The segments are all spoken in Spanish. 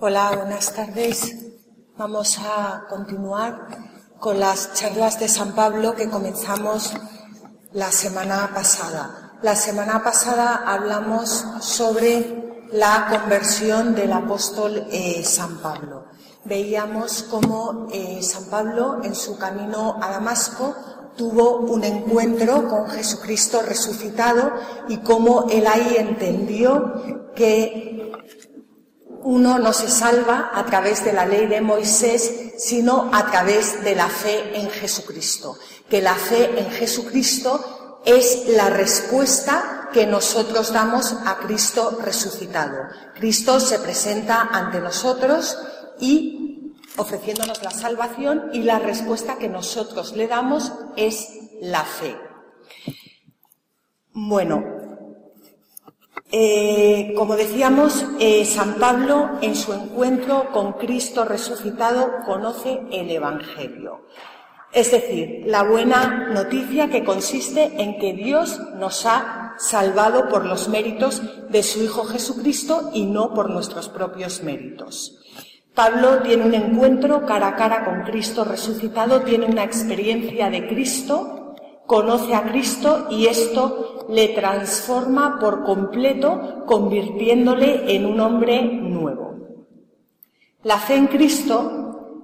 Hola, buenas tardes. Vamos a continuar con las charlas de San Pablo que comenzamos la semana pasada. La semana pasada hablamos sobre la conversión del apóstol eh, San Pablo. Veíamos cómo eh, San Pablo en su camino a Damasco tuvo un encuentro con Jesucristo resucitado y cómo él ahí entendió que uno no se salva a través de la ley de Moisés, sino a través de la fe en Jesucristo. Que la fe en Jesucristo es la respuesta que nosotros damos a Cristo resucitado. Cristo se presenta ante nosotros y ofreciéndonos la salvación y la respuesta que nosotros le damos es la fe. Bueno, eh, como decíamos, eh, San Pablo en su encuentro con Cristo resucitado conoce el Evangelio. Es decir, la buena noticia que consiste en que Dios nos ha salvado por los méritos de su Hijo Jesucristo y no por nuestros propios méritos. Pablo tiene un encuentro cara a cara con Cristo resucitado, tiene una experiencia de Cristo, conoce a Cristo y esto le transforma por completo, convirtiéndole en un hombre nuevo. La fe en Cristo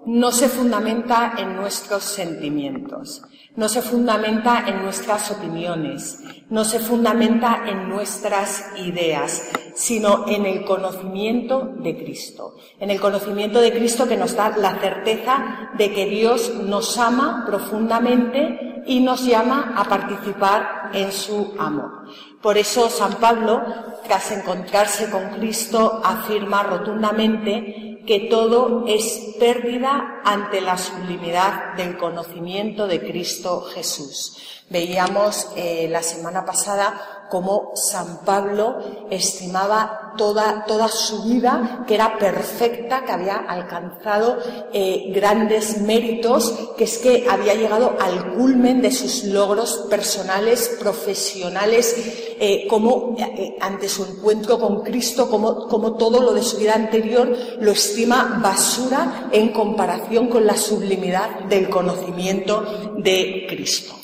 no se fundamenta en nuestros sentimientos, no se fundamenta en nuestras opiniones, no se fundamenta en nuestras ideas, sino en el conocimiento de Cristo. En el conocimiento de Cristo que nos da la certeza de que Dios nos ama profundamente y nos llama a participar en su amor. Por eso San Pablo, tras encontrarse con Cristo, afirma rotundamente que todo es pérdida ante la sublimidad del conocimiento de Cristo Jesús. Veíamos eh, la semana pasada cómo San Pablo estimaba toda, toda su vida, que era perfecta, que había alcanzado eh, grandes méritos, que es que había llegado al culmen de sus logros personales, profesionales, eh, como eh, ante su encuentro con Cristo, como, como todo lo de su vida anterior lo estima basura en comparación con la sublimidad del conocimiento de Cristo.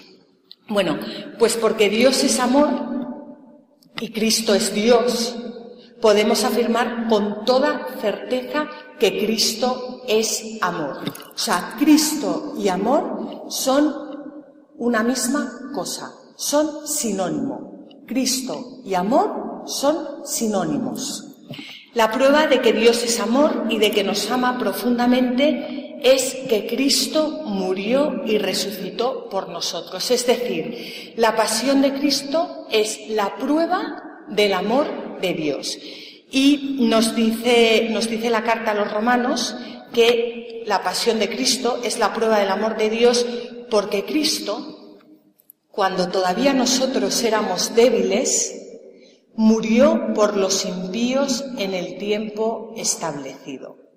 Bueno, pues porque Dios es amor, y Cristo es Dios, podemos afirmar con toda certeza que Cristo es amor. O sea, Cristo y amor son una misma cosa, son sinónimo. Cristo y amor son sinónimos. La prueba de que Dios es amor y de que nos ama profundamente es que Cristo murió y resucitó por nosotros. Es decir, la pasión de Cristo es la prueba del amor de Dios. Y nos dice, nos dice la carta a los romanos que la pasión de Cristo es la prueba del amor de Dios porque Cristo, cuando todavía nosotros éramos débiles, murió por los impíos en el tiempo establecido.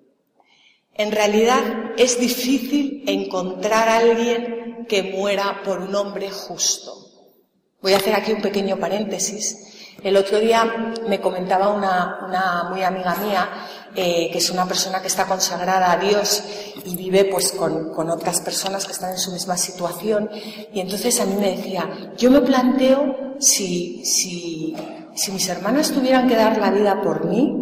En realidad es difícil encontrar a alguien que muera por un hombre justo. Voy a hacer aquí un pequeño paréntesis. El otro día me comentaba una, muy amiga mía, eh, que es una persona que está consagrada a Dios y vive pues con, con, otras personas que están en su misma situación. Y entonces a mí me decía, yo me planteo si, si, si mis hermanas tuvieran que dar la vida por mí,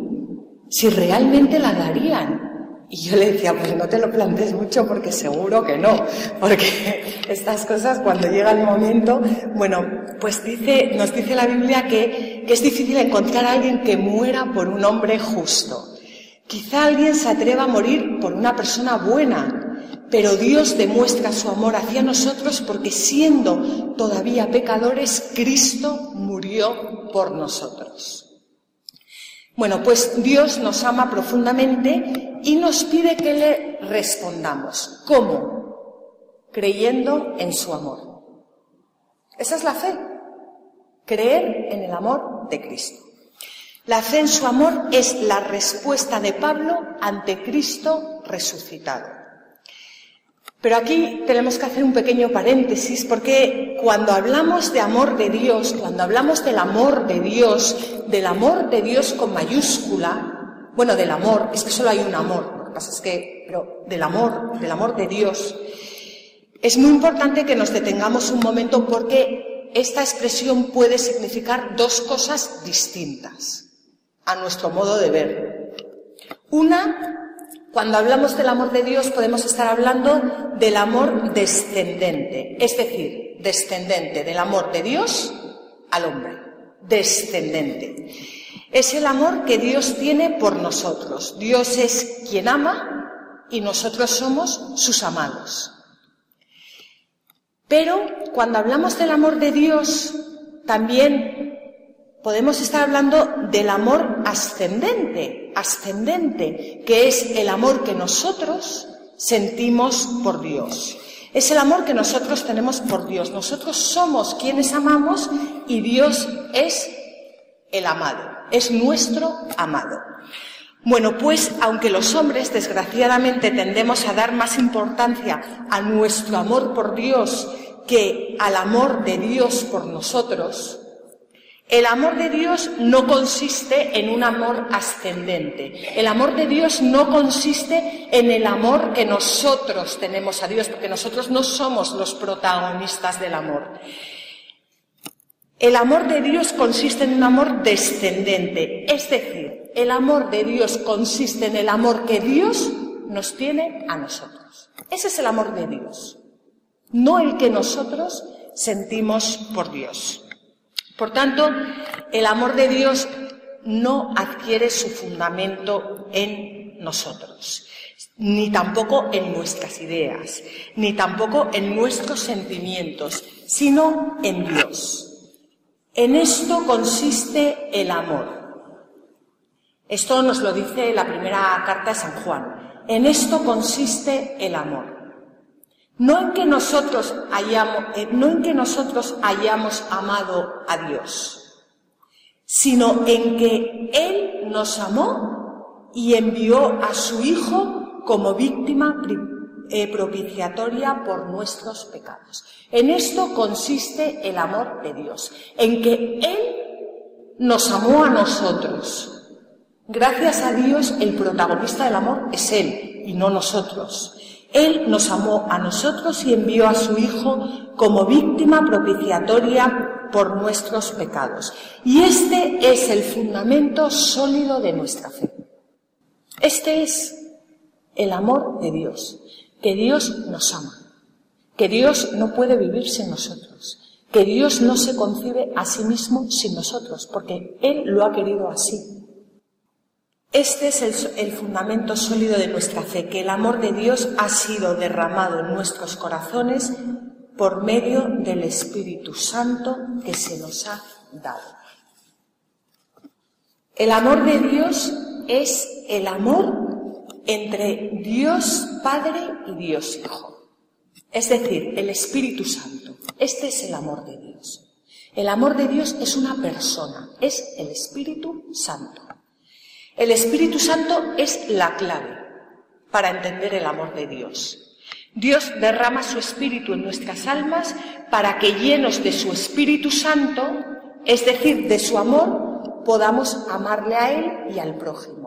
si realmente la darían. Y yo le decía, pues no te lo plantees mucho porque seguro que no, porque estas cosas cuando llega el momento, bueno, pues dice, nos dice la Biblia que, que es difícil encontrar a alguien que muera por un hombre justo. Quizá alguien se atreva a morir por una persona buena, pero Dios demuestra su amor hacia nosotros porque siendo todavía pecadores, Cristo murió por nosotros. Bueno, pues Dios nos ama profundamente y nos pide que le respondamos. ¿Cómo? Creyendo en su amor. Esa es la fe. Creer en el amor de Cristo. La fe en su amor es la respuesta de Pablo ante Cristo resucitado. Pero aquí tenemos que hacer un pequeño paréntesis porque cuando hablamos de amor de Dios, cuando hablamos del amor de Dios, del amor de Dios con mayúscula, bueno, del amor, es que solo hay un amor, lo que pasa es que, pero del amor, del amor de Dios, es muy importante que nos detengamos un momento porque esta expresión puede significar dos cosas distintas a nuestro modo de ver. Una, cuando hablamos del amor de Dios podemos estar hablando del amor descendente, es decir, descendente del amor de Dios al hombre, descendente. Es el amor que Dios tiene por nosotros. Dios es quien ama y nosotros somos sus amados. Pero cuando hablamos del amor de Dios, también podemos estar hablando del amor ascendente, ascendente, que es el amor que nosotros sentimos por Dios. Es el amor que nosotros tenemos por Dios. Nosotros somos quienes amamos y Dios es el amado, es nuestro amado. Bueno, pues aunque los hombres desgraciadamente tendemos a dar más importancia a nuestro amor por Dios que al amor de Dios por nosotros, el amor de Dios no consiste en un amor ascendente. El amor de Dios no consiste en el amor que nosotros tenemos a Dios, porque nosotros no somos los protagonistas del amor. El amor de Dios consiste en un amor descendente, es decir, el amor de Dios consiste en el amor que Dios nos tiene a nosotros. Ese es el amor de Dios, no el que nosotros sentimos por Dios. Por tanto, el amor de Dios no adquiere su fundamento en nosotros, ni tampoco en nuestras ideas, ni tampoco en nuestros sentimientos, sino en Dios. En esto consiste el amor. Esto nos lo dice la primera carta de San Juan. En esto consiste el amor. No en que nosotros hayamos, eh, no en que nosotros hayamos amado a Dios, sino en que Él nos amó y envió a su Hijo como víctima eh, propiciatoria por nuestros pecados. En esto consiste el amor de Dios, en que Él nos amó a nosotros. Gracias a Dios, el protagonista del amor es Él y no nosotros. Él nos amó a nosotros y envió a su Hijo como víctima propiciatoria por nuestros pecados. Y este es el fundamento sólido de nuestra fe. Este es el amor de Dios, que Dios nos ama, que Dios no puede vivir sin nosotros, que Dios no se concibe a sí mismo sin nosotros, porque Él lo ha querido así. Este es el, fundamento sólido de nuestra fe, que el amor de Dios ha sido derramado en nuestros corazones por medio del Espíritu Santo que se nos ha dado. El amor de Dios es el amor entre Dios Padre y Dios Hijo. Es decir, el Espíritu Santo. Este es el amor de Dios. El amor de Dios es una persona, es el Espíritu Santo. El Espíritu Santo es la clave para entender el amor de Dios. Dios derrama su Espíritu en nuestras almas para que llenos de su Espíritu Santo, es decir, de su amor, podamos amarle a Él y al prójimo.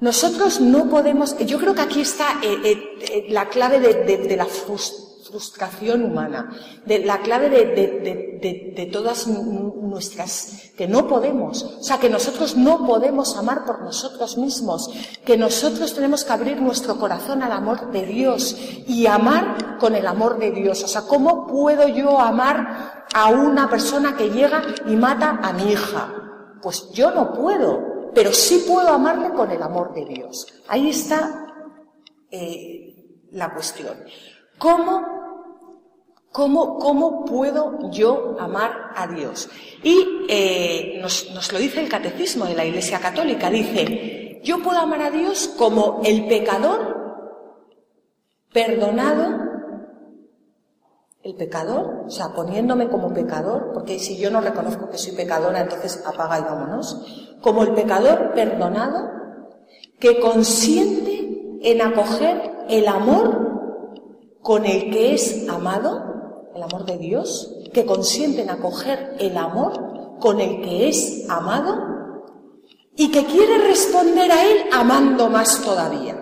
Nosotros no podemos, yo creo que aquí está eh, eh, eh, la clave de, la frustración humana, de la clave de, todas nuestras, que no podemos, o sea, que nosotros no podemos amar por nosotros mismos, que nosotros tenemos que abrir nuestro corazón al amor de Dios y amar con el amor de Dios. O sea, ¿cómo puedo yo amar a una persona que llega y mata a mi hija? Pues yo no puedo, pero sí puedo amarle con el amor de Dios. Ahí está eh, la cuestión. ¿Cómo, cómo, ¿Cómo puedo yo amar a Dios? Y eh, nos, nos lo dice el catecismo de la Iglesia Católica. Dice, yo puedo amar a Dios como el pecador perdonado el pecador, o sea, poniéndome como pecador, porque si yo no reconozco que soy pecadora, entonces apaga y vámonos, como el pecador perdonado que consiente en acoger el amor con el que es amado, el amor de Dios, que consiente en acoger el amor con el que es amado y que quiere responder a él amando más todavía.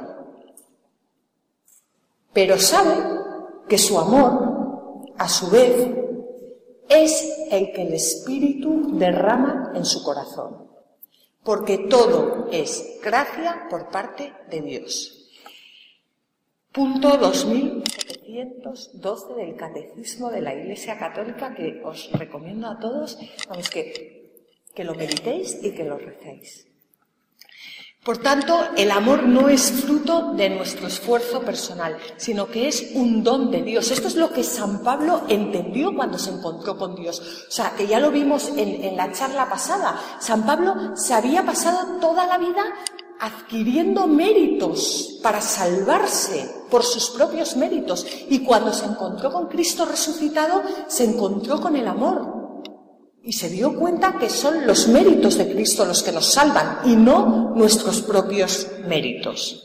Pero sabe que su amor a su vez, es el que el Espíritu derrama en su corazón, porque todo es gracia por parte de Dios. Punto 2712 del Catecismo de la Iglesia Católica que os recomiendo a todos, vamos, que, que lo meditéis y que lo recéis. Por tanto, el amor no es fruto de nuestro esfuerzo personal, sino que es un don de Dios. Esto es lo que San Pablo entendió cuando se encontró con Dios. O sea, que ya lo vimos en, la charla pasada. San Pablo se había pasado toda la vida adquiriendo méritos para salvarse por sus propios méritos. Y cuando se encontró con Cristo resucitado, se encontró con el amor y se dio cuenta que son los méritos de Cristo los que nos salvan y no nuestros propios méritos.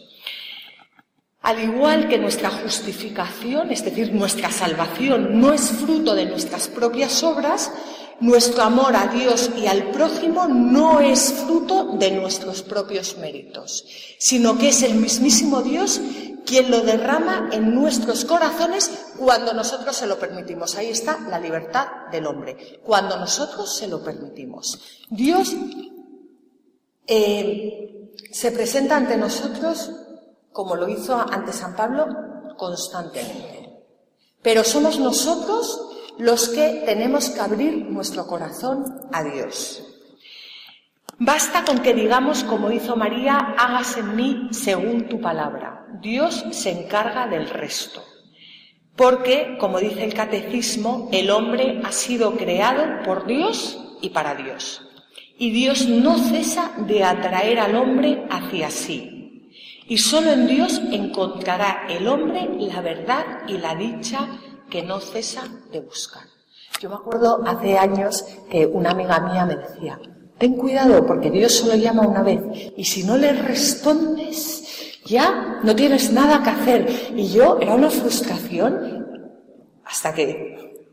Al igual que nuestra justificación, es decir, nuestra salvación, no es fruto de nuestras propias obras, nuestro amor a Dios y al prójimo no es fruto de nuestros propios méritos, sino que es el mismísimo Dios quien lo derrama en nuestros corazones cuando nosotros se lo permitimos. Ahí está la libertad del hombre, cuando nosotros se lo permitimos. Dios eh, se presenta ante nosotros, como lo hizo ante San Pablo, constantemente. Pero somos nosotros los que tenemos que abrir nuestro corazón a Dios. Basta con que digamos, como hizo María, hágase en mí según tu palabra. Dios se encarga del resto. Porque, como dice el catecismo, el hombre ha sido creado por Dios y para Dios. Y Dios no cesa de atraer al hombre hacia sí. Y solo en Dios encontrará el hombre la verdad y la dicha que no cesa de buscar. Yo me acuerdo hace años que una amiga mía me decía, ten cuidado porque Dios solo llama una vez y si no le respondes, ya no tienes nada que hacer. Y yo era una frustración hasta que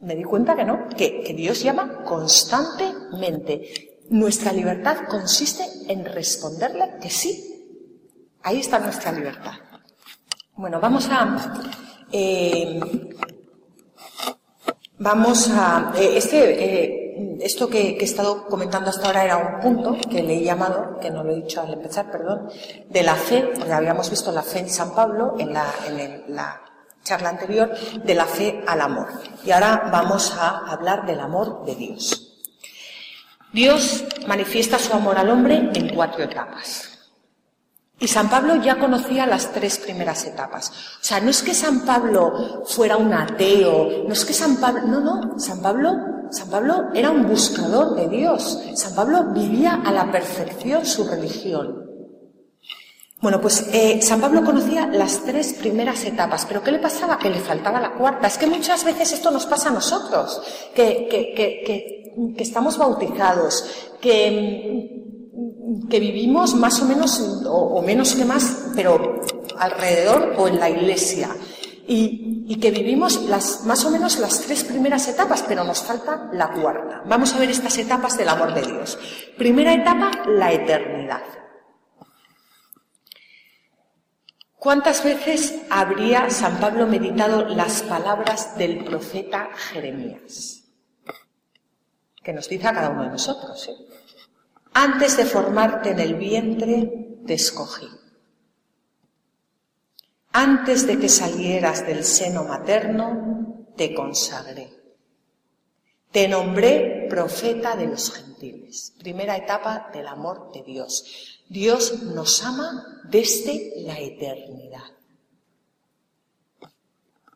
me di cuenta que no, que, Dios llama constantemente. Nuestra libertad consiste en responderle que sí. Ahí está nuestra libertad. Bueno, vamos a eh, vamos a. Eh, este, eh, esto que, he estado comentando hasta ahora era un punto que le he llamado, que no lo he dicho al empezar, perdón, de la fe, porque habíamos visto la fe en San Pablo en la, en la charla anterior, de la fe al amor. Y ahora vamos a hablar del amor de Dios. Dios manifiesta su amor al hombre en cuatro etapas. Y San Pablo ya conocía las tres primeras etapas. O sea, no es que San Pablo fuera un ateo, no es que San Pablo, no, no, San Pablo, San Pablo era un buscador de Dios. San Pablo vivía a la perfección su religión. Bueno, pues eh, San Pablo conocía las tres primeras etapas, pero ¿qué le pasaba? Que le faltaba la cuarta. Es que muchas veces esto nos pasa a nosotros, que, que, que, que estamos bautizados, que que vivimos más o menos, o, menos que más, pero alrededor o en la iglesia. Y, que vivimos las, más o menos las tres primeras etapas, pero nos falta la cuarta. Vamos a ver estas etapas del amor de Dios. Primera etapa, la eternidad. ¿Cuántas veces habría San Pablo meditado las palabras del profeta Jeremías? Que nos dice a cada uno de nosotros. ¿eh? Antes de formarte en el vientre, te escogí. Antes de que salieras del seno materno, te consagré. Te nombré profeta de los gentiles. Primera etapa del amor de Dios. Dios nos ama desde la eternidad.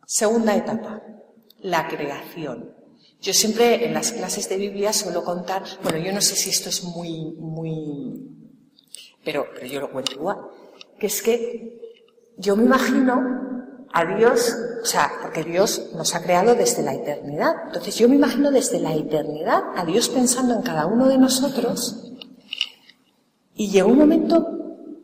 Segunda etapa, la creación. Yo siempre en las clases de Biblia suelo contar, bueno, yo no sé si esto es muy, muy, pero, pero yo lo cuento igual, que es que yo me imagino a Dios, o sea, porque Dios nos ha creado desde la eternidad. Entonces yo me imagino desde la eternidad a Dios pensando en cada uno de nosotros y llegó un momento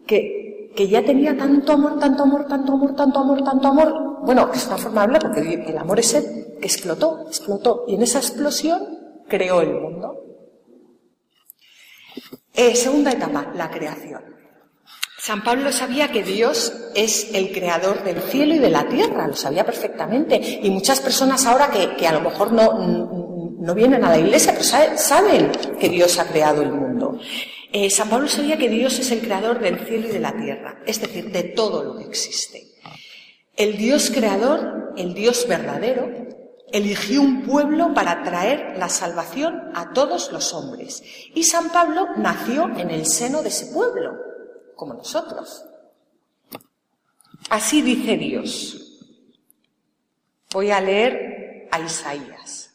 que, que ya tenía tanto amor, tanto amor, tanto amor, tanto amor, tanto amor. Bueno, es una forma de hablar porque el amor es él, que explotó, explotó. Y en esa explosión creó el mundo. Eh, segunda etapa, la creación. San Pablo sabía que Dios es el creador del cielo y de la tierra, lo sabía perfectamente. Y muchas personas ahora que, a lo mejor no, no, vienen a la iglesia, pero saben que Dios ha creado el mundo. Eh, San Pablo sabía que Dios es el creador del cielo y de la tierra, es decir, de todo lo que existe. El Dios creador, el Dios verdadero, eligió un pueblo para traer la salvación a todos los hombres. Y San Pablo nació en el seno de ese pueblo, como nosotros. Así dice Dios. Voy a leer a Isaías,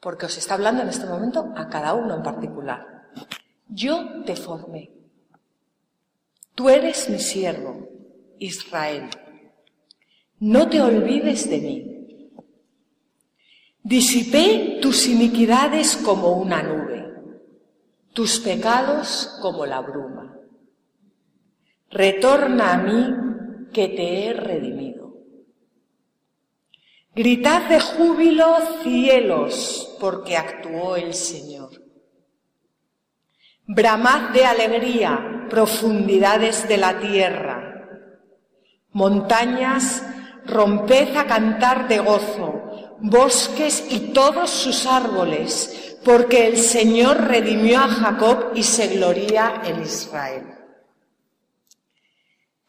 porque os está hablando en este momento a cada uno en particular. Yo te formé. Tú eres mi siervo, Israel. No te olvides de mí. Disipé tus iniquidades como una nube, tus pecados como la bruma. Retorna a mí que te he redimido. Gritad de júbilo cielos, porque actuó el Señor. Bramad de alegría, profundidades de la tierra. Montañas, romped a cantar de gozo, bosques y todos sus árboles, porque el Señor redimió a Jacob y se gloría en Israel.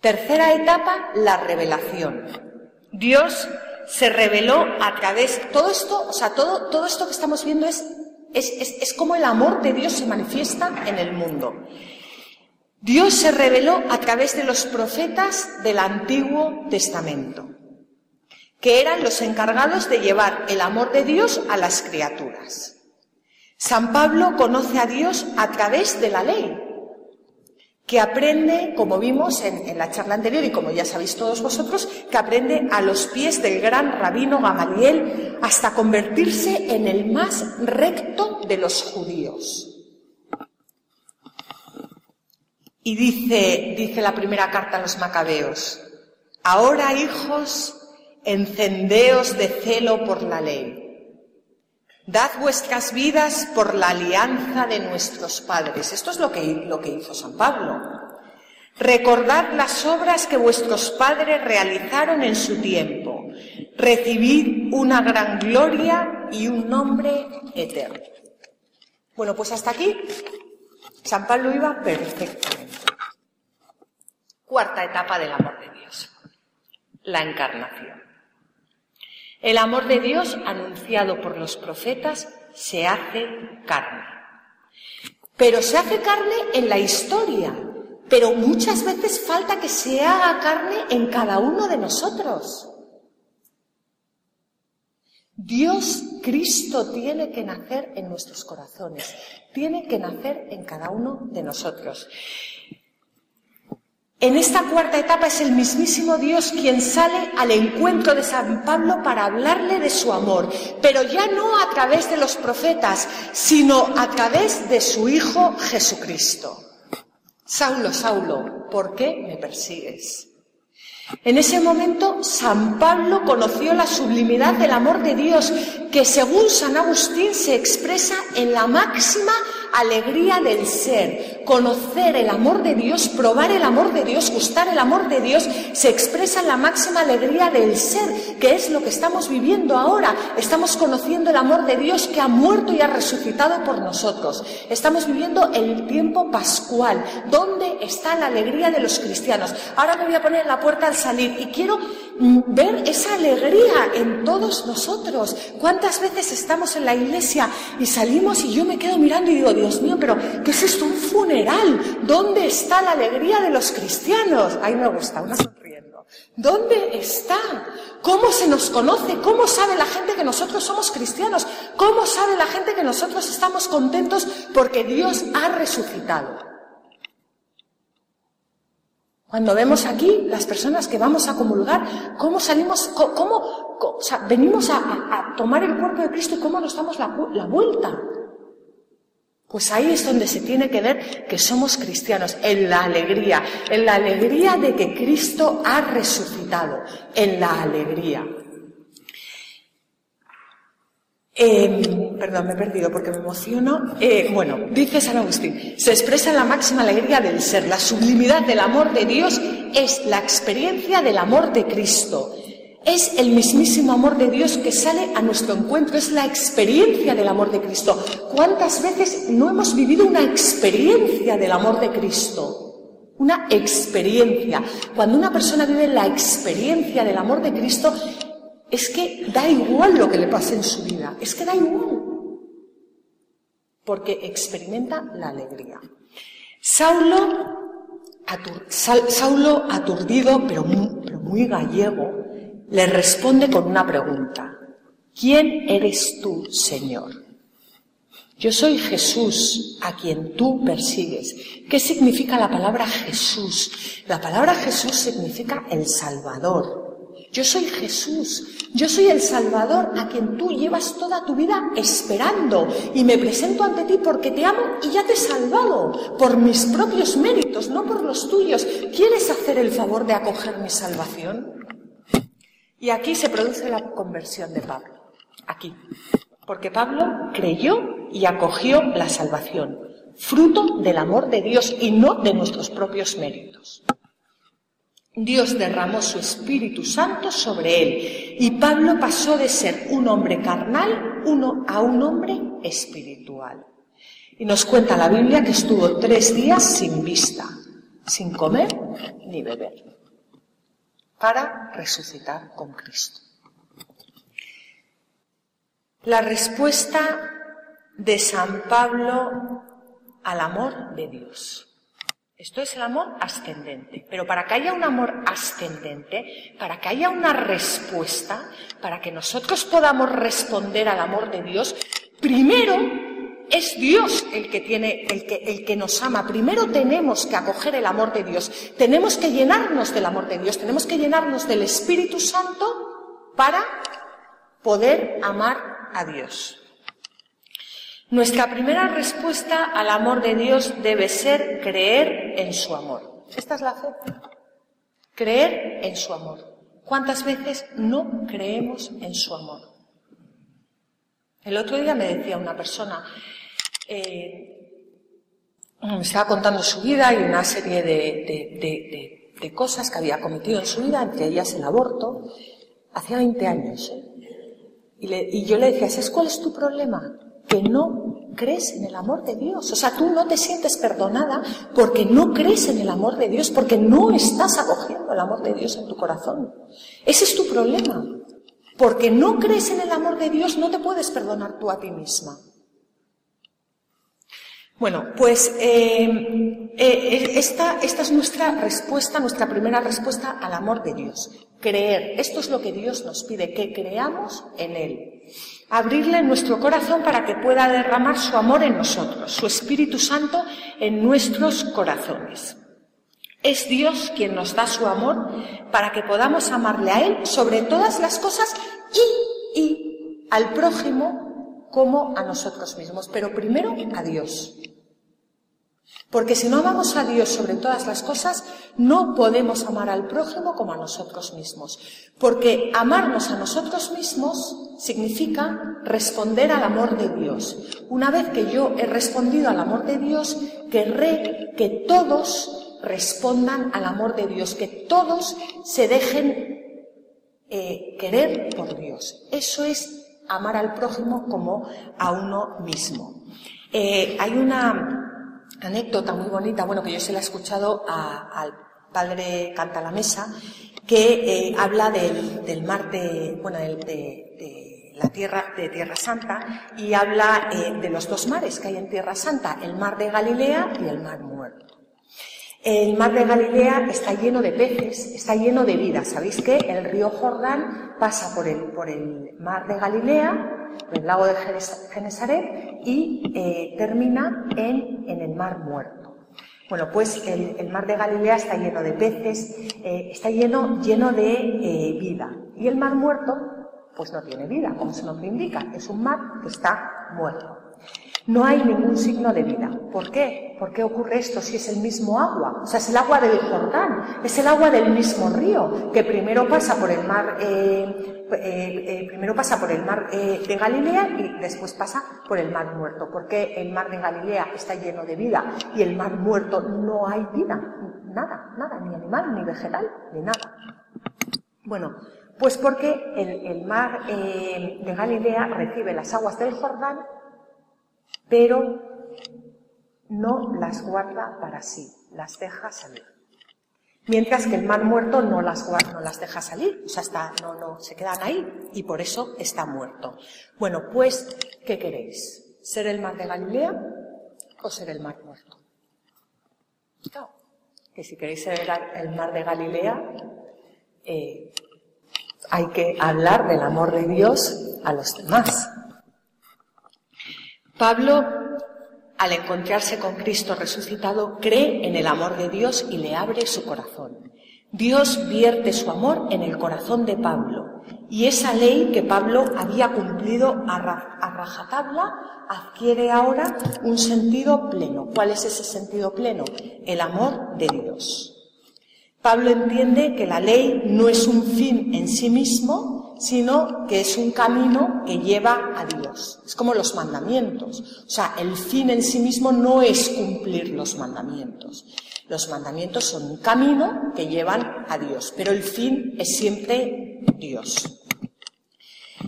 Tercera etapa, la revelación. Dios se reveló a través, todo esto, o sea, todo, todo esto que estamos viendo es es, como el amor de Dios se manifiesta en el mundo. Dios se reveló a través de los profetas del Antiguo Testamento, que eran los encargados de llevar el amor de Dios a las criaturas. San Pablo conoce a Dios a través de la ley, que aprende, como vimos en, la charla anterior y como ya sabéis todos vosotros, que aprende a los pies del gran rabino Gamaliel hasta convertirse en el más recto de los judíos. Y dice, dice la primera carta a los macabeos, ahora hijos, encendeos de celo por la ley Dad vuestras vidas por la alianza de nuestros padres. Esto es lo que, lo que hizo San Pablo. Recordad las obras que vuestros padres realizaron en su tiempo. Recibid una gran gloria y un nombre eterno. Bueno, pues hasta aquí San Pablo iba perfectamente. Cuarta etapa del amor de Dios, la encarnación. El amor de Dios anunciado por los profetas se hace carne. Pero se hace carne en la historia, pero muchas veces falta que se haga carne en cada uno de nosotros. Dios, Cristo, tiene que nacer en nuestros corazones, tiene que nacer en cada uno de nosotros. En esta cuarta etapa es el mismísimo Dios quien sale al encuentro de San Pablo para hablarle de su amor, pero ya no a través de los profetas, sino a través de su Hijo Jesucristo. Saulo, Saulo, ¿por qué me persigues? En ese momento San Pablo conoció la sublimidad del amor de Dios, que según San Agustín se expresa en la máxima alegría del ser. Conocer el amor de Dios, probar el amor de Dios, gustar el amor de Dios, se expresa en la máxima alegría del ser, que es lo que estamos viviendo ahora. Estamos conociendo el amor de Dios que ha muerto y ha resucitado por nosotros. Estamos viviendo el tiempo pascual. ¿Dónde está la alegría de los cristianos? Ahora me voy a poner en la puerta al salir y quiero ver esa alegría en todos nosotros. ¿Cuántas veces estamos en la iglesia y salimos y yo me quedo mirando y digo, Dios mío, pero ¿qué es esto? Un funeral. ¿Dónde está la alegría de los cristianos? Ahí me gusta, una sonriendo. ¿Dónde está? ¿Cómo se nos conoce? ¿Cómo sabe la gente que nosotros somos cristianos? ¿Cómo sabe la gente que nosotros estamos contentos porque Dios ha resucitado? Cuando vemos aquí las personas que vamos a comulgar, cómo salimos, cómo, o sea, venimos a, tomar el cuerpo de Cristo y cómo nos damos la, la vuelta. Pues ahí es donde se tiene que ver que somos cristianos, en la alegría, en la alegría de que Cristo ha resucitado, en la alegría. Em, perdón, me he perdido porque me emociono. Eh, bueno, dice San Agustín, se expresa la máxima alegría del ser. La sublimidad del amor de Dios es la experiencia del amor de Cristo. Es el mismísimo amor de Dios que sale a nuestro encuentro, es la experiencia del amor de Cristo. ¿Cuántas veces no hemos vivido una experiencia del amor de Cristo? Una experiencia. Cuando una persona vive la experiencia del amor de Cristo, es que da igual lo que le pase en su vida, es que da igual, porque experimenta la alegría. Saulo, aturdido, pero pero muy gallego, le responde con una pregunta. ¿Quién eres tú, Señor? Yo soy Jesús, a quien tú persigues. ¿Qué significa la palabra Jesús? La palabra Jesús significa el Salvador, yo soy Jesús, yo soy el Salvador a quien tú llevas toda tu vida esperando y me presento ante ti porque te amo y ya te he salvado por mis propios méritos, no por los tuyos. ¿Quieres hacer el favor de acoger mi salvación? Y aquí se produce la conversión de Pablo, aquí, porque Pablo creyó y acogió la salvación, fruto del amor de Dios y no de nuestros propios méritos. Dios derramó su Espíritu Santo sobre él y Pablo pasó de ser un hombre carnal uno a un hombre espiritual. Y nos cuenta la Biblia que estuvo tres días sin vista, sin comer ni beber, para resucitar con Cristo. La respuesta de San Pablo al amor de Dios. Esto es el amor ascendente. Pero para que haya un amor ascendente, para que haya una respuesta, para que nosotros podamos responder al amor de Dios, primero es Dios el que tiene, el que, el que nos ama. Primero tenemos que acoger el amor de Dios. Tenemos que llenarnos del amor de Dios. Tenemos que llenarnos del Espíritu Santo para poder amar a Dios. Nuestra primera respuesta al amor de Dios debe ser creer en su amor. Esta es la fe. Creer en su amor. ¿Cuántas veces no creemos en su amor? El otro día me decía una persona, eh, me estaba contando su vida y una serie de, cosas que había cometido en su vida, entre ellas el aborto, hacía 20 años. ¿eh? Y, y yo le decía, ¿sabes cuál es tu problema? Que no crees en el amor de Dios. O sea, tú no te sientes perdonada porque no crees en el amor de Dios, porque no estás acogiendo el amor de Dios en tu corazón. Ese es tu problema. Porque no crees en el amor de Dios, no te puedes perdonar tú a ti misma. Bueno, pues eh, eh, esta, esta es nuestra respuesta, nuestra primera respuesta al amor de Dios. Creer. Esto es lo que Dios nos pide, que creamos en Él abrirle nuestro corazón para que pueda derramar su amor en nosotros, su Espíritu Santo en nuestros corazones. Es Dios quien nos da su amor para que podamos amarle a Él sobre todas las cosas y, y al prójimo como a nosotros mismos, pero primero a Dios. Porque si no amamos a Dios sobre todas las cosas, no podemos amar al prójimo como a nosotros mismos. Porque amarnos a nosotros mismos significa responder al amor de Dios. Una vez que yo he respondido al amor de Dios, querré que todos respondan al amor de Dios, que todos se dejen eh, querer por Dios. Eso es amar al prójimo como a uno mismo. Eh, hay una anécdota muy bonita, bueno, que yo se la he escuchado al padre Canta la Mesa, que eh, habla del, mar de, bueno, de, la tierra, de Tierra Santa y habla eh, de los dos mares que hay en Tierra Santa, el mar de Galilea y el mar muerto. El mar de Galilea está lleno de peces, está lleno de vida. ¿Sabéis que el río Jordán pasa por el, por el mar de Galilea, por el lago de Genesaret, y eh, termina en, en, el mar muerto? Bueno, pues el, mar de Galilea está lleno de peces, eh, está lleno, lleno de eh, vida. Y el mar muerto, pues no tiene vida, como su nombre indica. Es un mar que está muerto. No hay ningún signo de vida. ¿Por qué? ¿Por qué ocurre esto si es el mismo agua? O sea, es el agua del Jordán, es el agua del mismo río, que primero pasa por el mar, eh, eh, eh, primero pasa por el mar de Galilea y después pasa por el mar muerto. ¿Por qué el mar de Galilea está lleno de vida y el mar muerto no hay vida? Nada, nada, ni animal, ni vegetal, ni nada. Bueno, pues porque el, el mar de Galilea recibe las aguas del Jordán pero no las guarda para sí, las deja salir. Mientras que el mar muerto no las, no las deja salir, o sea, no, no, se quedan ahí y por eso está muerto. Bueno, pues, ¿qué queréis? ¿Ser el mar de Galilea o ser el mar muerto? Claro, que si queréis ser el mar de Galilea, eh, hay que hablar del amor de Dios a los demás. Pablo, al encontrarse con Cristo resucitado, cree en el amor de Dios y le abre su corazón. Dios vierte su amor en el corazón de Pablo y esa ley que Pablo había cumplido a, rajatabla adquiere ahora un sentido pleno. ¿Cuál es ese sentido pleno? El amor de Dios. Pablo entiende que la ley no es un fin en sí mismo, sino que es un camino que lleva a Dios. Es como los mandamientos. O sea, el fin en sí mismo no es cumplir los mandamientos. Los mandamientos son un camino que llevan a Dios, pero el fin es siempre Dios.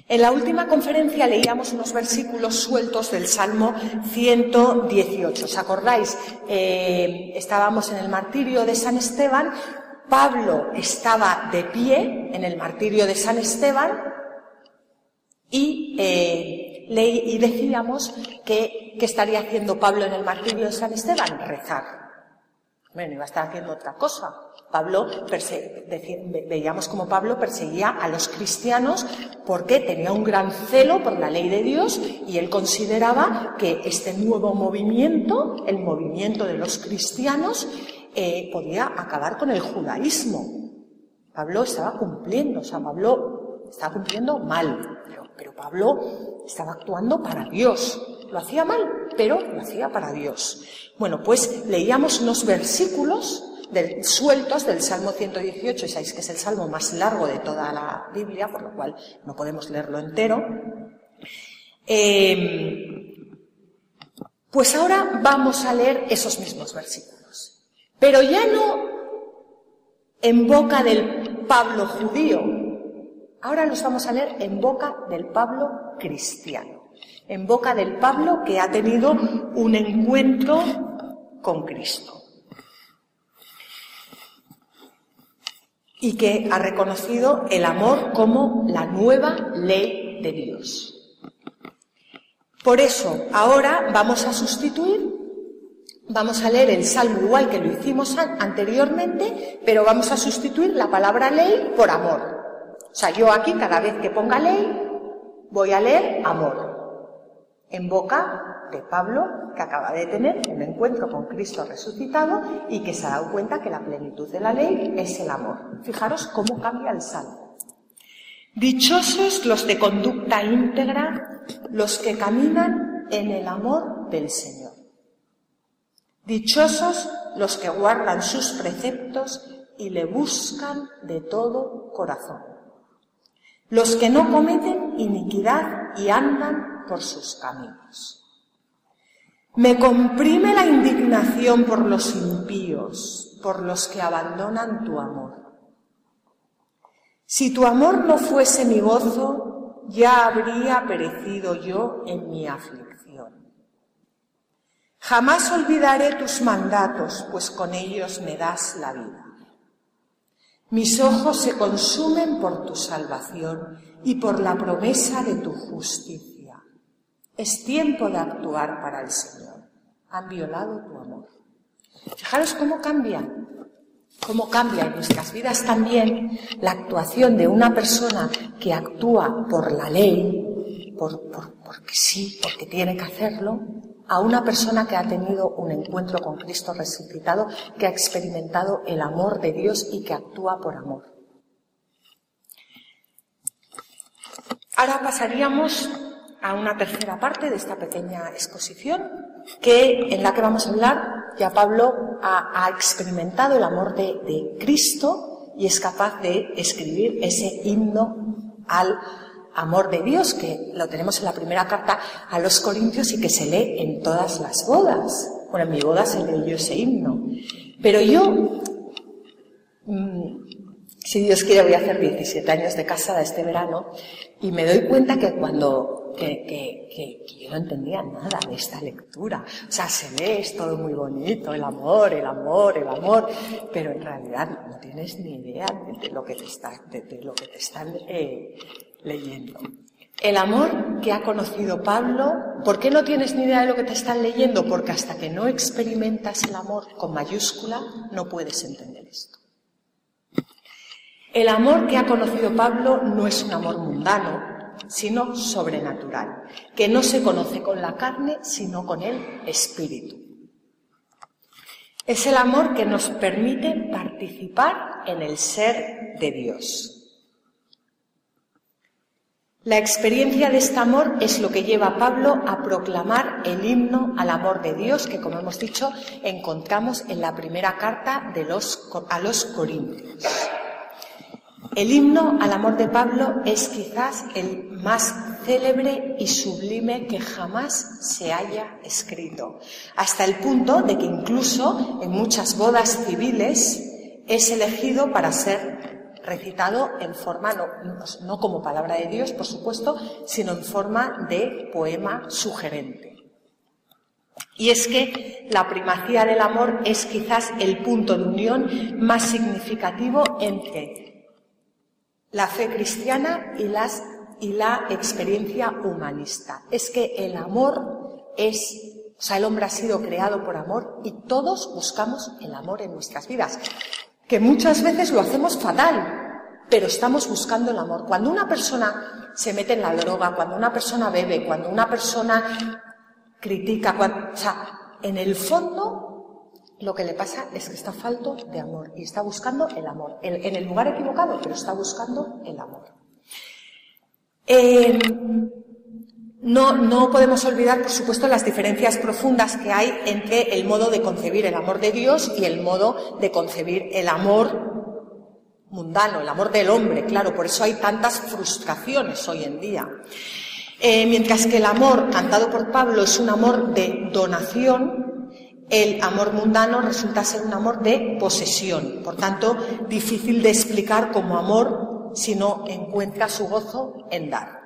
En la última conferencia leíamos unos versículos sueltos del Salmo 118. ¿Os acordáis? Eh, estábamos en el martirio de San Esteban Pablo estaba de pie en el martirio de San Esteban y, eh, y decíamos que, ¿qué estaría haciendo Pablo en el martirio de San Esteban? Rezar. Bueno, iba a estar haciendo otra cosa. Pablo, veíamos como Pablo perseguía a los cristianos porque tenía un gran celo por la ley de Dios y él consideraba que este nuevo movimiento, el movimiento de los cristianos, eh, podía acabar con el judaísmo. Pablo estaba cumpliendo, o sea, Pablo estaba cumpliendo mal, pero, Pablo estaba actuando para Dios. Lo hacía mal, pero lo hacía para Dios. Bueno, pues leíamos unos versículos sueltos del Salmo 118, y sabéis que es el salmo más largo de toda la Biblia, por lo cual no podemos leerlo entero. Eh, pues ahora vamos a leer esos mismos versículos. Pero ya no en boca del Pablo judío, ahora los vamos a leer en boca del Pablo cristiano, en boca del Pablo que ha tenido un encuentro con Cristo. y que ha reconocido el amor como la nueva ley de Dios. Por eso, ahora vamos a sustituir Vamos a leer el salmo igual que lo hicimos anteriormente, pero vamos a sustituir la palabra ley por amor. O sea, yo aquí cada vez que ponga ley voy a leer amor. En boca de Pablo, que acaba de tener un encuentro con Cristo resucitado y que se ha dado cuenta que la plenitud de la ley es el amor. Fijaros cómo cambia el salmo. Dichosos los de conducta íntegra, los que caminan en el amor del Señor. Dichosos los que guardan sus preceptos y le buscan de todo corazón. Los que no cometen iniquidad y andan por sus caminos. Me comprime la indignación por los impíos, por los que abandonan tu amor. Si tu amor no fuese mi gozo, ya habría perecido yo en mi aflicción. Jamás olvidaré tus mandatos, pues con ellos me das la vida. Mis ojos se consumen por tu salvación y por la promesa de tu justicia. Es tiempo de actuar para el Señor. Han violado tu amor. Fijaros cómo cambia, cómo cambia en nuestras vidas también la actuación de una persona que actúa por la ley, por, porque sí, porque tiene que hacerlo, a una persona que ha tenido un encuentro con Cristo resucitado, que ha experimentado el amor de Dios y que actúa por amor. Ahora pasaríamos a una tercera parte de esta pequeña exposición, que, en la que vamos a hablar, ya Pablo ha, experimentado el amor de, de Cristo y es capaz de escribir ese himno al amor de Dios, que lo tenemos en la primera carta a los Corintios y que se lee en todas las bodas. Bueno, en mi boda se leyó ese himno. Pero yo, mm, si Dios quiere, voy a hacer 17 años de casada este verano y me doy cuenta que cuando, que, que, que, yo no entendía nada de esta lectura. O sea, se lee, es todo muy bonito, el amor, el amor, el amor, pero en realidad no tienes ni idea de, lo que te está, de, lo que te están eh, leyendo. El amor que ha conocido Pablo, ¿por qué no tienes ni idea de lo que te están leyendo? Porque hasta que no experimentas el amor con mayúscula, no puedes entender esto. El amor que ha conocido Pablo no es un amor mundano, sino sobrenatural, que no se conoce con la carne, sino con el espíritu. Es el amor que nos permite participar en el ser de Dios. La experiencia de este amor es lo que lleva a Pablo a proclamar el himno al amor de Dios que, como hemos dicho, encontramos en la primera carta a los Corintios. El himno al amor de Pablo es quizás el más célebre y sublime que jamás se haya escrito, hasta el punto de que incluso en muchas bodas civiles es elegido para ser recitado en forma, no, como palabra de Dios, por supuesto, sino en forma de poema sugerente. Y es que la primacía del amor es quizás el punto de unión más significativo entre la fe cristiana y, las, y la experiencia humanista. Es que el amor es, o sea, el hombre ha sido creado por amor y todos buscamos el amor en nuestras vidas que muchas veces lo hacemos fatal, pero estamos buscando el amor. Cuando una persona se mete en la droga, cuando una persona bebe, cuando una persona critica, o sea, en el fondo lo que le pasa es que está falto de amor y está buscando el amor, en el lugar equivocado, pero está buscando el amor. Eh, no, no podemos olvidar, por supuesto, las diferencias profundas que hay entre el modo de concebir el amor de Dios y el modo de concebir el amor mundano, el amor del hombre. Claro, por eso hay tantas frustraciones hoy en día. Eh, mientras que el amor cantado por Pablo es un amor de donación, el amor mundano resulta ser un amor de posesión. Por tanto, difícil de explicar como amor si no encuentra su gozo en dar.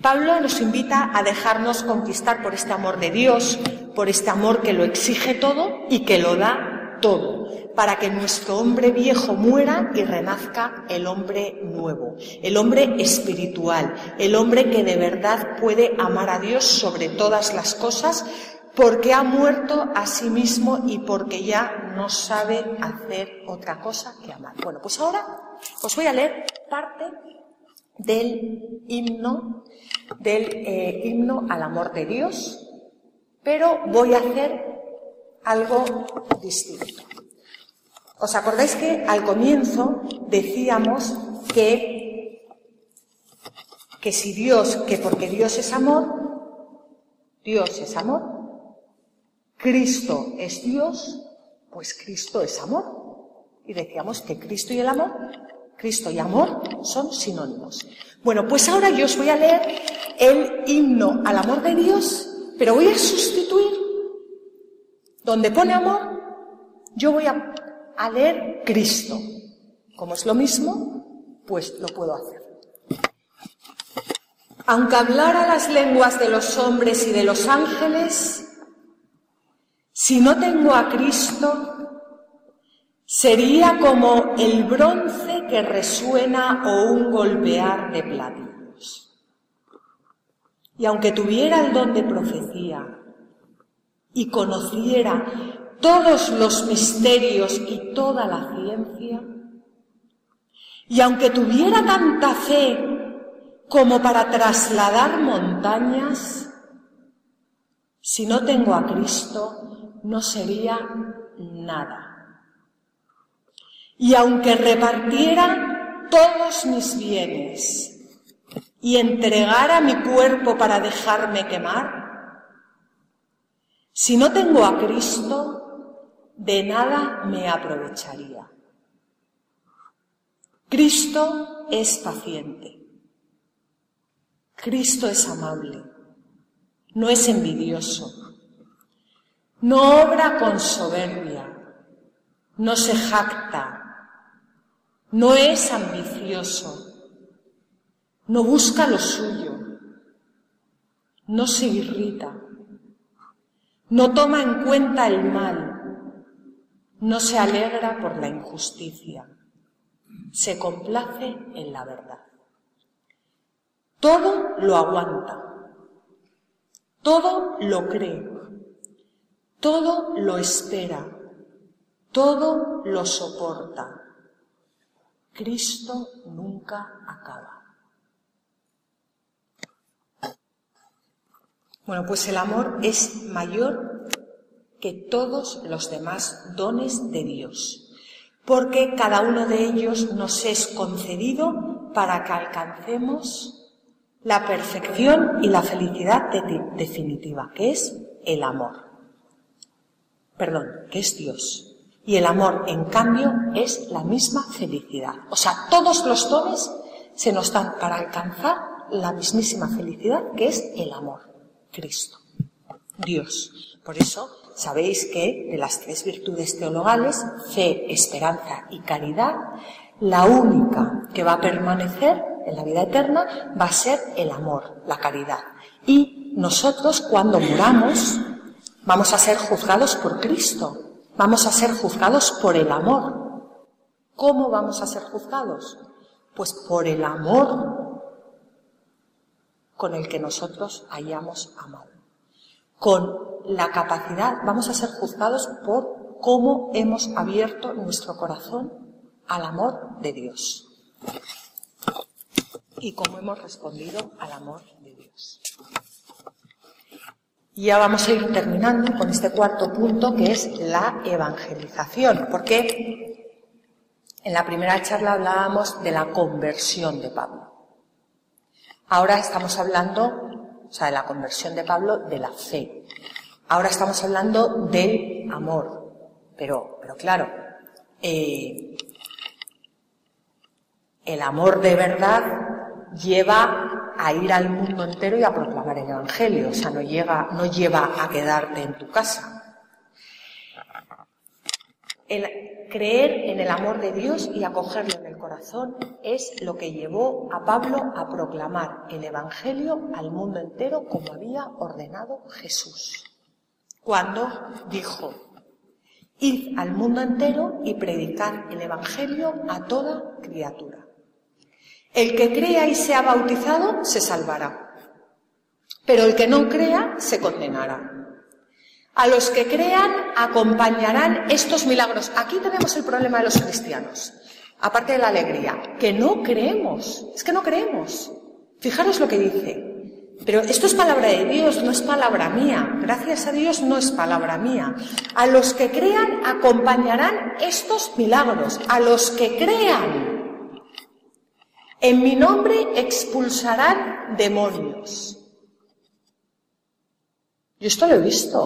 Pablo nos invita a dejarnos conquistar por este amor de Dios, por este amor que lo exige todo y que lo da todo, para que nuestro hombre viejo muera y renazca el hombre nuevo, el hombre espiritual, el hombre que de verdad puede amar a Dios sobre todas las cosas, porque ha muerto a sí mismo y porque ya no sabe hacer otra cosa que amar. Bueno, pues ahora os voy a leer parte del himno, del eh, himno al amor de Dios, pero voy a hacer algo distinto. ¿Os acordáis que al comienzo decíamos que, que si Dios, que porque Dios es amor, Dios es amor, Cristo es Dios, pues Cristo es amor. Y decíamos que Cristo y el amor Cristo y amor son sinónimos. Bueno, pues ahora yo os voy a leer el himno al amor de Dios, pero voy a sustituir, donde pone amor, yo voy a, leer Cristo. Como es lo mismo, pues lo puedo hacer. Aunque hablara las lenguas de los hombres y de los ángeles, si no tengo a Cristo, Sería como el bronce que resuena o un golpear de platillos. Y aunque tuviera el don de profecía y conociera todos los misterios y toda la ciencia, y aunque tuviera tanta fe como para trasladar montañas, si no tengo a Cristo, no sería nada. Y aunque repartiera todos mis bienes y entregara mi cuerpo para dejarme quemar, si no tengo a Cristo, de nada me aprovecharía. Cristo es paciente. Cristo es amable. No es envidioso. No obra con soberbia. No se jacta no es ambicioso, no busca lo suyo, no se irrita, no toma en cuenta el mal, no se alegra por la injusticia, se complace en la verdad. Todo lo aguanta, todo lo cree, todo lo espera, todo lo soporta Cristo nunca acaba. Bueno, pues el amor es mayor que todos los demás dones de Dios, porque cada uno de ellos nos es concedido para que alcancemos la perfección y la felicidad definitiva, que es el amor. Perdón, que es Dios. Y el amor, en cambio, es la misma felicidad. O sea, todos los dones se nos dan para alcanzar la mismísima felicidad que es el amor, Cristo, Dios. Por eso sabéis que de las tres virtudes teologales, fe, esperanza y caridad, la única que va a permanecer en la vida eterna va a ser el amor, la caridad. Y nosotros cuando muramos vamos a ser juzgados por Cristo, Vamos a ser juzgados por el amor. ¿Cómo vamos a ser juzgados? Pues por el amor con el que nosotros hayamos amado. Con la capacidad, vamos a ser juzgados por cómo hemos abierto nuestro corazón al amor de Dios y cómo hemos respondido al amor de Dios. Y ya vamos a ir terminando con este cuarto punto que es la evangelización, porque en la primera charla hablábamos de la conversión de Pablo. Ahora estamos hablando, o sea, de la conversión de Pablo de la fe. Ahora estamos hablando del amor. Pero, pero claro, eh, el amor de verdad lleva a ir al mundo entero y a proclamar el Evangelio, o sea, no, llega, no lleva a quedarte en tu casa. El creer en el amor de Dios y acogerlo en el corazón es lo que llevó a Pablo a proclamar el Evangelio al mundo entero como había ordenado Jesús. Cuando dijo, id al mundo entero y predicad el Evangelio a toda criatura. El que crea y sea bautizado se salvará, pero el que no crea se condenará. A los que crean acompañarán estos milagros. Aquí tenemos el problema de los cristianos, aparte de la alegría, que no creemos, es que no creemos. Fijaros lo que dice. Pero esto es palabra de Dios, no es palabra mía. Gracias a Dios no es palabra mía. A los que crean acompañarán estos milagros. A los que crean en mi nombre expulsarán demonios. Yo esto lo he visto.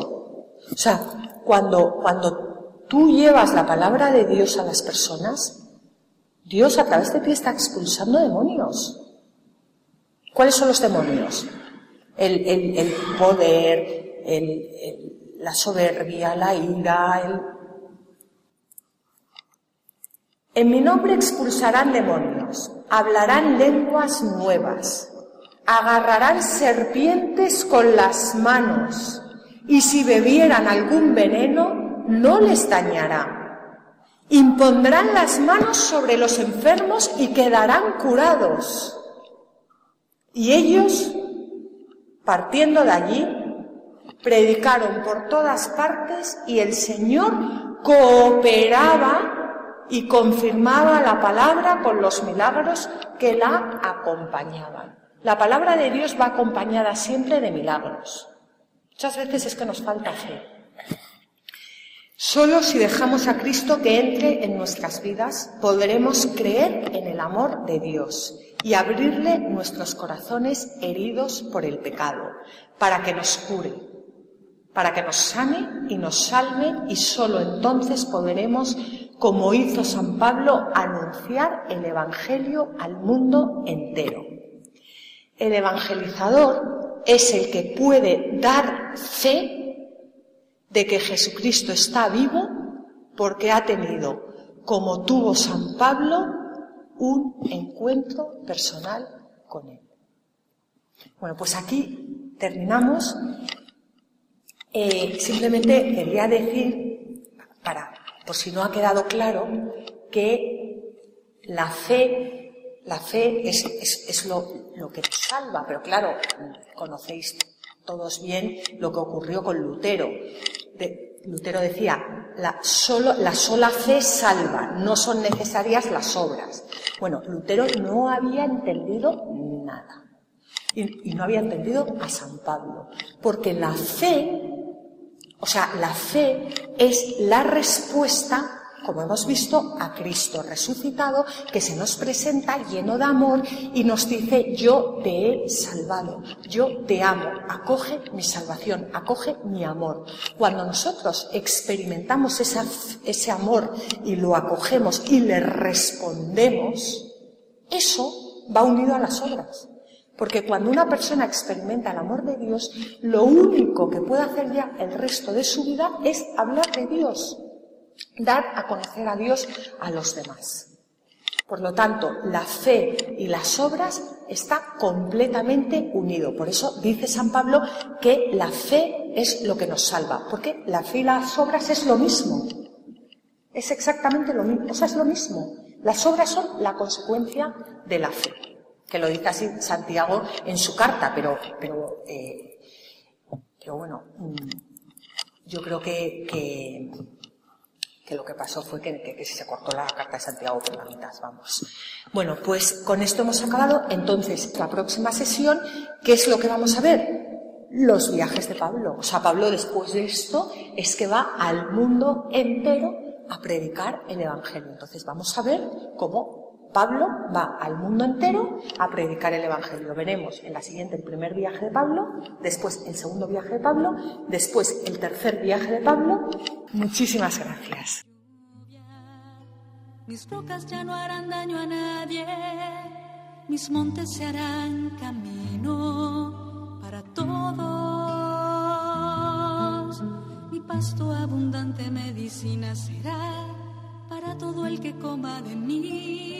O sea, cuando, cuando tú llevas la palabra de Dios a las personas, Dios a través de ti está expulsando demonios. ¿Cuáles son los demonios? El, el, poder, el, la soberbia, la ira, el, en mi nombre expulsarán demonios, hablarán lenguas nuevas, agarrarán serpientes con las manos, y si bebieran algún veneno, no les dañará. Impondrán las manos sobre los enfermos y quedarán curados. Y ellos, partiendo de allí, predicaron por todas partes y el Señor cooperaba y confirmaba la palabra con los milagros que la acompañaban. La palabra de Dios va acompañada siempre de milagros. Muchas veces es que nos falta fe. Solo si dejamos a Cristo que entre en nuestras vidas podremos creer en el amor de Dios y abrirle nuestros corazones heridos por el pecado, para que nos cure, para que nos sane y nos salve y solo entonces podremos, como hizo San Pablo, anunciar el Evangelio al mundo entero. El evangelizador es el que puede dar fe de que Jesucristo está vivo porque ha tenido, como tuvo San Pablo, un encuentro personal con él. Bueno, pues aquí terminamos. Eh, simplemente quería decir, para, por si no ha quedado claro, que la fe, la fe es, lo, que nos salva, pero claro, conocéis todos bien lo que ocurrió con Lutero. Lutero decía, la, sola fe salva, no son necesarias las obras. Bueno, Lutero no había entendido nada. Y no había entendido a San Pablo. Porque la fe, o sea, la fe es la respuesta como hemos visto, a Cristo resucitado, que se nos presenta lleno de amor y nos dice, yo te he salvado, yo te amo, acoge mi salvación, acoge mi amor. Cuando nosotros experimentamos ese amor y lo acogemos y le respondemos, eso va unido a las obras. Porque cuando una persona experimenta el amor de Dios, lo único que puede hacer ya el resto de su vida es hablar de Dios dar a conocer a Dios a los demás. Por lo tanto, la fe y las obras está completamente unido. Por eso dice San Pablo que la fe es lo que nos salva, porque la fe y las obras es lo mismo. Es exactamente lo mismo, o sea, es lo mismo. Las obras son la consecuencia de la fe, que lo dice así Santiago en su carta, pero, pero, eh, pero bueno, mm, yo creo que, que que lo que pasó fue que, se cortó la carta de Santiago por la mitad, vamos. Bueno, pues con esto hemos acabado. Entonces, la próxima sesión, ¿qué es lo que vamos a ver? Los viajes de Pablo. O sea, Pablo después de esto es que va al mundo entero a predicar el Evangelio. Entonces vamos a ver cómo Pablo va al mundo entero a predicar el Evangelio. Veremos en la siguiente el primer viaje de Pablo, después el segundo viaje de Pablo, después el tercer viaje de Pablo. Muchísimas gracias. Mis rocas ya no harán daño a nadie, mis montes se harán camino para todos. Mi pasto abundante medicina será para todo el que coma de mí.